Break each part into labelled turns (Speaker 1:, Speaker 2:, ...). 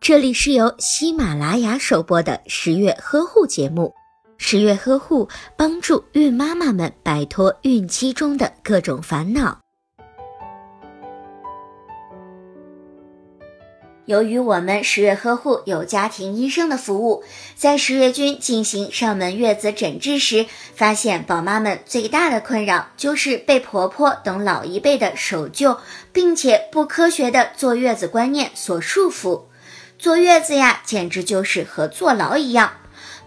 Speaker 1: 这里是由喜马拉雅首播的十月呵护节目。十月呵护帮助孕妈妈们摆脱孕期中的各种烦恼。由于我们十月呵护有家庭医生的服务，在十月君进行上门月子诊治时，发现宝妈们最大的困扰就是被婆婆等老一辈的守旧并且不科学的坐月子观念所束缚。坐月子呀，简直就是和坐牢一样，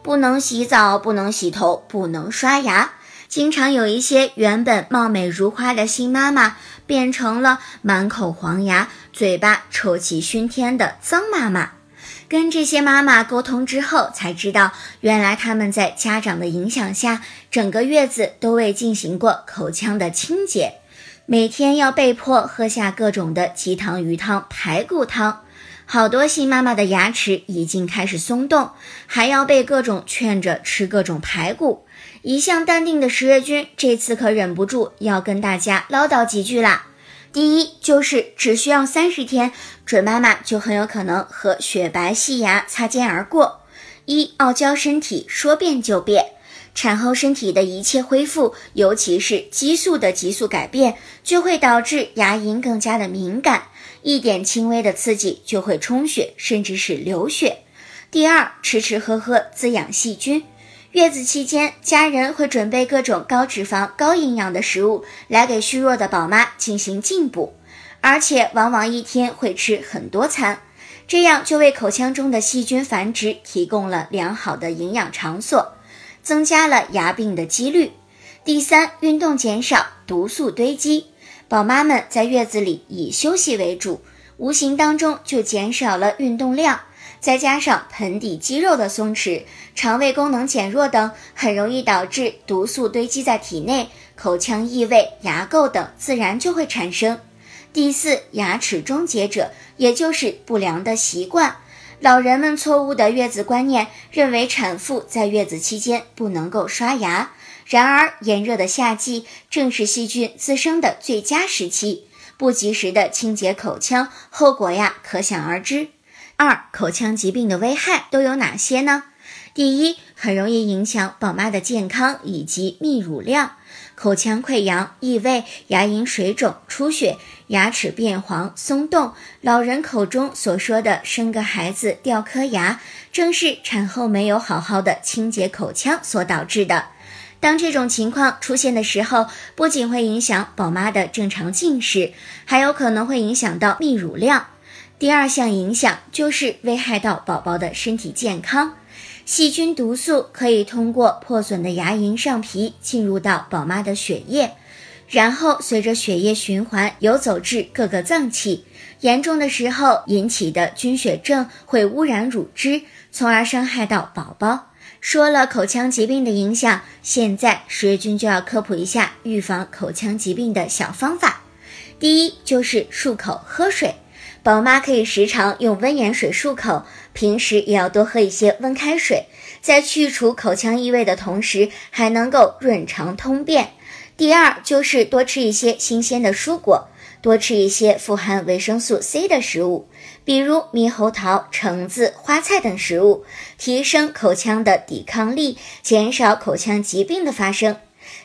Speaker 1: 不能洗澡，不能洗头，不能刷牙。经常有一些原本貌美如花的新妈妈，变成了满口黄牙、嘴巴臭气熏天的脏妈妈。跟这些妈妈沟通之后，才知道原来他们在家长的影响下，整个月子都未进行过口腔的清洁，每天要被迫喝下各种的鸡汤、鱼汤、排骨汤。好多新妈妈的牙齿已经开始松动，还要被各种劝着吃各种排骨。一向淡定的十月君，这次可忍不住要跟大家唠叨几句啦。第一，就是只需要三十天，准妈妈就很有可能和雪白细牙擦肩而过。一傲娇身体说变就变，产后身体的一切恢复，尤其是激素的急速改变，就会导致牙龈更加的敏感，一点轻微的刺激就会充血，甚至是流血。第二，吃吃喝喝滋养细菌。月子期间，家人会准备各种高脂肪、高营养的食物来给虚弱的宝妈进行进补，而且往往一天会吃很多餐，这样就为口腔中的细菌繁殖提供了良好的营养场所，增加了牙病的几率。第三，运动减少，毒素堆积，宝妈们在月子里以休息为主，无形当中就减少了运动量。再加上盆底肌肉的松弛、肠胃功能减弱等，很容易导致毒素堆积在体内，口腔异味、牙垢等自然就会产生。第四，牙齿终结者，也就是不良的习惯。老人们错误的月子观念，认为产妇在月子期间不能够刷牙。然而，炎热的夏季正是细菌滋生的最佳时期，不及时的清洁口腔，后果呀可想而知。二口腔疾病的危害都有哪些呢？第一，很容易影响宝妈的健康以及泌乳量，口腔溃疡、异味、牙龈水肿、出血、牙齿变黄、松动，老人口中所说的生个孩子掉颗牙，正是产后没有好好的清洁口腔所导致的。当这种情况出现的时候，不仅会影响宝妈的正常进食，还有可能会影响到泌乳量。第二项影响就是危害到宝宝的身体健康，细菌毒素可以通过破损的牙龈上皮进入到宝妈的血液，然后随着血液循环游走至各个脏器，严重的时候引起的菌血症会污染乳汁，从而伤害到宝宝。说了口腔疾病的影响，现在十月君就要科普一下预防口腔疾病的小方法。第一就是漱口喝水。宝妈可以时常用温盐水漱口，平时也要多喝一些温开水，在去除口腔异味的同时，还能够润肠通便。第二就是多吃一些新鲜的蔬果，多吃一些富含维生素 C 的食物，比如猕猴桃、橙子、花菜等食物，提升口腔的抵抗力，减少口腔疾病的发生。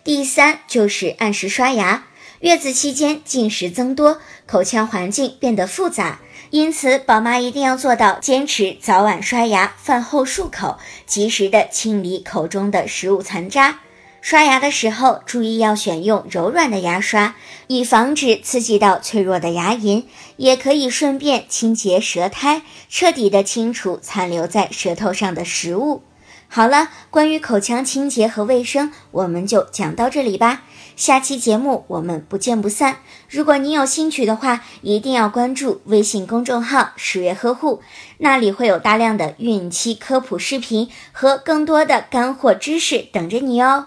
Speaker 1: 第三就是按时刷牙。月子期间进食增多，口腔环境变得复杂，因此宝妈一定要做到坚持早晚刷牙、饭后漱口，及时的清理口中的食物残渣。刷牙的时候注意要选用柔软的牙刷，以防止刺激到脆弱的牙龈，也可以顺便清洁舌苔，彻底的清除残留在舌头上的食物。好了，关于口腔清洁和卫生，我们就讲到这里吧。下期节目我们不见不散。如果你有兴趣的话，一定要关注微信公众号“十月呵护”，那里会有大量的孕期科普视频和更多的干货知识等着你哦。